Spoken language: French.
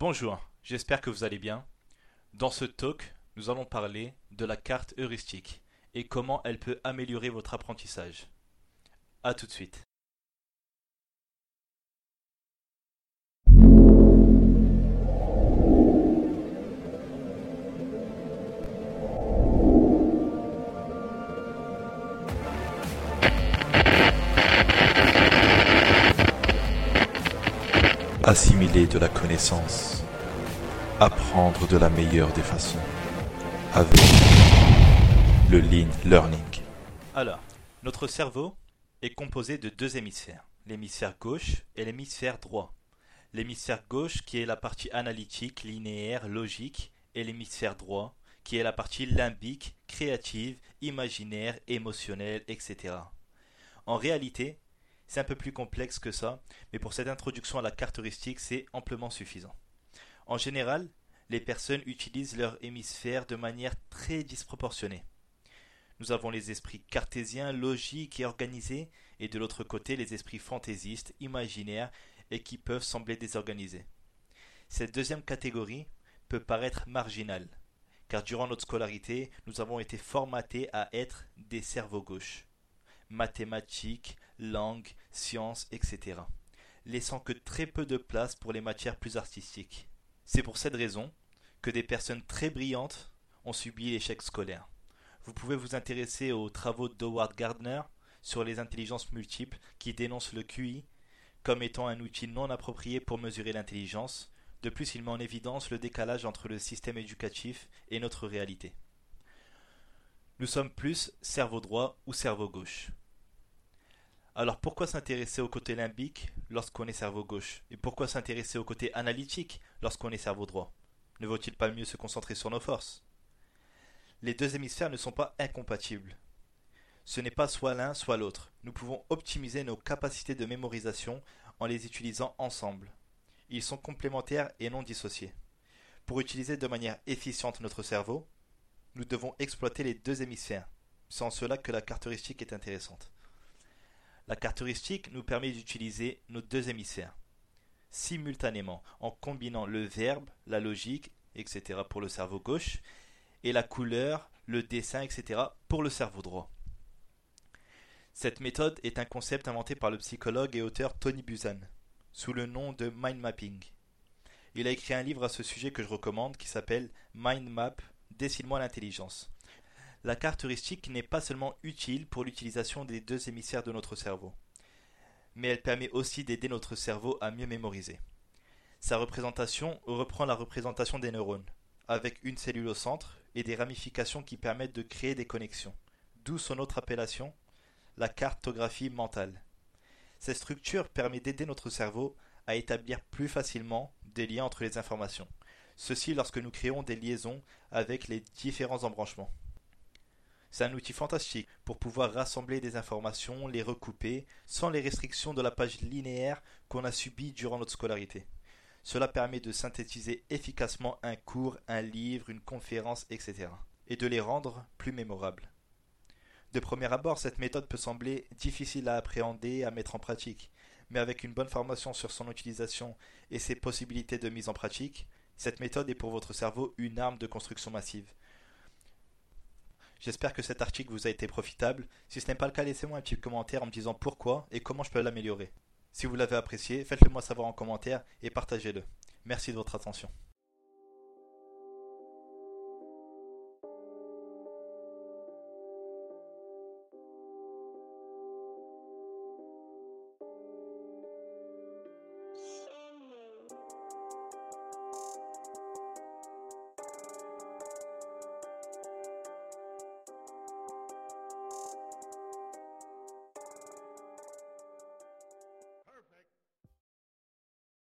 Bonjour, j'espère que vous allez bien. Dans ce talk, nous allons parler de la carte heuristique et comment elle peut améliorer votre apprentissage. A tout de suite. Assimiler de la connaissance, apprendre de la meilleure des façons, avec le Lean Learning. Alors, notre cerveau est composé de deux hémisphères, l'hémisphère gauche et l'hémisphère droit. L'hémisphère gauche qui est la partie analytique, linéaire, logique, et l'hémisphère droit qui est la partie limbique, créative, imaginaire, émotionnelle, etc. En réalité, c'est un peu plus complexe que ça, mais pour cette introduction à la carte c'est amplement suffisant. En général, les personnes utilisent leur hémisphère de manière très disproportionnée. Nous avons les esprits cartésiens, logiques et organisés, et de l'autre côté les esprits fantaisistes, imaginaires et qui peuvent sembler désorganisés. Cette deuxième catégorie peut paraître marginale, car durant notre scolarité, nous avons été formatés à être des cerveaux gauches. Mathématiques, langue, sciences, etc., laissant que très peu de place pour les matières plus artistiques. C'est pour cette raison que des personnes très brillantes ont subi l'échec scolaire. Vous pouvez vous intéresser aux travaux d'Howard Gardner sur les intelligences multiples qui dénoncent le QI comme étant un outil non approprié pour mesurer l'intelligence. De plus, il met en évidence le décalage entre le système éducatif et notre réalité. Nous sommes plus cerveau droit ou cerveau gauche. Alors pourquoi s'intéresser au côté limbique lorsqu'on est cerveau gauche? Et pourquoi s'intéresser au côté analytique lorsqu'on est cerveau droit? Ne vaut-il pas mieux se concentrer sur nos forces? Les deux hémisphères ne sont pas incompatibles. Ce n'est pas soit l'un soit l'autre. Nous pouvons optimiser nos capacités de mémorisation en les utilisant ensemble. Ils sont complémentaires et non dissociés. Pour utiliser de manière efficiente notre cerveau, nous devons exploiter les deux hémisphères. C'est en cela que la caractéristique est intéressante. La carte heuristique nous permet d'utiliser nos deux hémisphères simultanément en combinant le verbe, la logique, etc. pour le cerveau gauche et la couleur, le dessin, etc. pour le cerveau droit. Cette méthode est un concept inventé par le psychologue et auteur Tony Buzan sous le nom de mind mapping. Il a écrit un livre à ce sujet que je recommande qui s'appelle Mind Map Dessine-moi l'intelligence la carte heuristique n'est pas seulement utile pour l'utilisation des deux hémisphères de notre cerveau, mais elle permet aussi d'aider notre cerveau à mieux mémoriser. Sa représentation reprend la représentation des neurones, avec une cellule au centre et des ramifications qui permettent de créer des connexions, d'où son autre appellation, la cartographie mentale. Cette structure permet d'aider notre cerveau à établir plus facilement des liens entre les informations, ceci lorsque nous créons des liaisons avec les différents embranchements. C'est un outil fantastique pour pouvoir rassembler des informations, les recouper, sans les restrictions de la page linéaire qu'on a subies durant notre scolarité. Cela permet de synthétiser efficacement un cours, un livre, une conférence, etc. et de les rendre plus mémorables. De premier abord, cette méthode peut sembler difficile à appréhender, à mettre en pratique, mais avec une bonne formation sur son utilisation et ses possibilités de mise en pratique, cette méthode est pour votre cerveau une arme de construction massive. J'espère que cet article vous a été profitable. Si ce n'est pas le cas, laissez-moi un petit commentaire en me disant pourquoi et comment je peux l'améliorer. Si vous l'avez apprécié, faites-le moi savoir en commentaire et partagez-le. Merci de votre attention.